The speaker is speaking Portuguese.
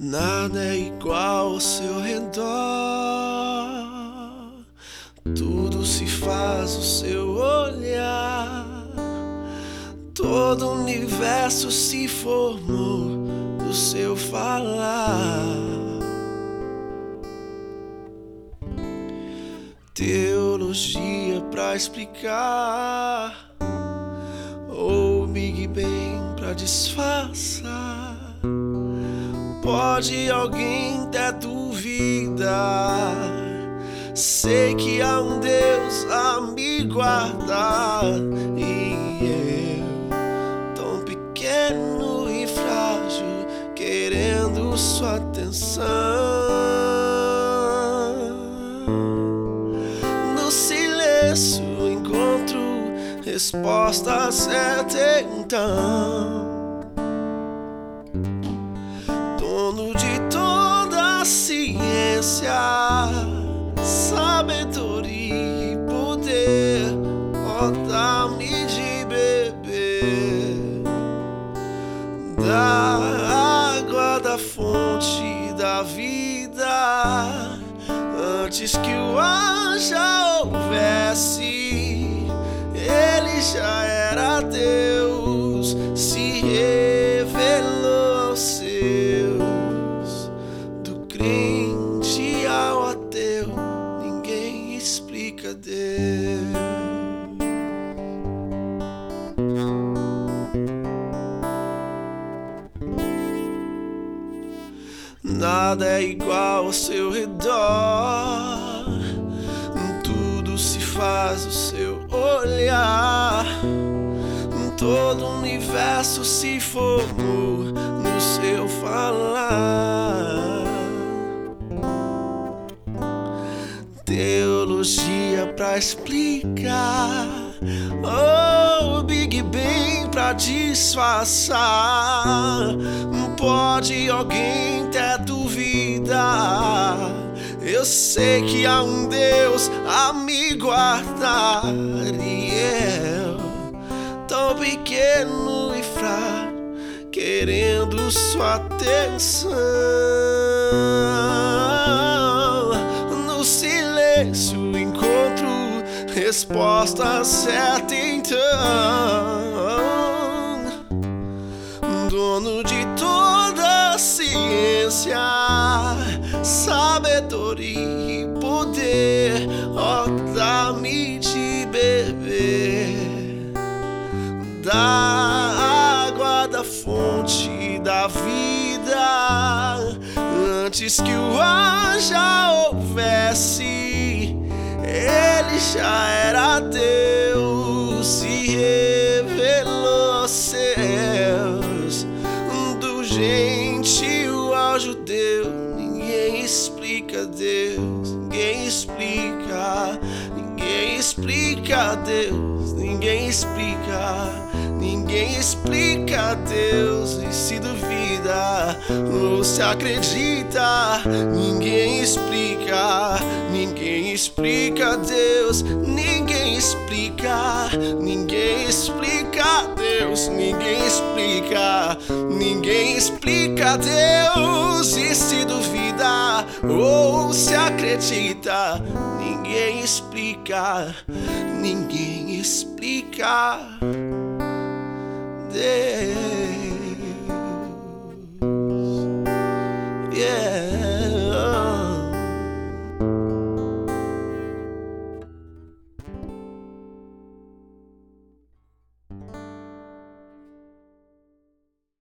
Nada é igual ao seu redor. Tudo se faz o seu olhar. Todo o universo se formou do seu falar. Teologia pra explicar, ou Big Bang pra disfarçar. Pode alguém ter dúvida? Sei que há um Deus a me guardar e eu, tão pequeno e frágil, querendo sua atenção. No silêncio encontro resposta certa então. Ciência, sabedoria e poder, ó, dá-me de beber da água da fonte da vida, antes que o ar já houvesse, ele já era Deus, se revelou aos seus, do crente Nada é igual ao seu redor. Tudo se faz o seu olhar. Todo o universo se formou no seu falar. Teologia pra explicar. Oh, Big Bang pra disfarçar. Pode alguém ter dúvida? Eu sei que há um Deus a me guardar e eu, tão pequeno e fraco, querendo sua atenção. Resposta certa então. Dono de toda a ciência, sabedoria e poder, ó, dá-me de beber da água da fonte da vida, antes que o já houvesse, já era Deus, se revelou aos seus do gentil ao judeu. Ninguém explica Deus, ninguém explica, ninguém explica Deus, ninguém explica, ninguém explica Deus. E se duvida ou se acredita, ninguém explica, ninguém explica Deus, ninguém explica, ninguém explica Deus, ninguém explica, ninguém explica Deus. E se duvida ou se acredita, ninguém explica, ninguém explica Deus.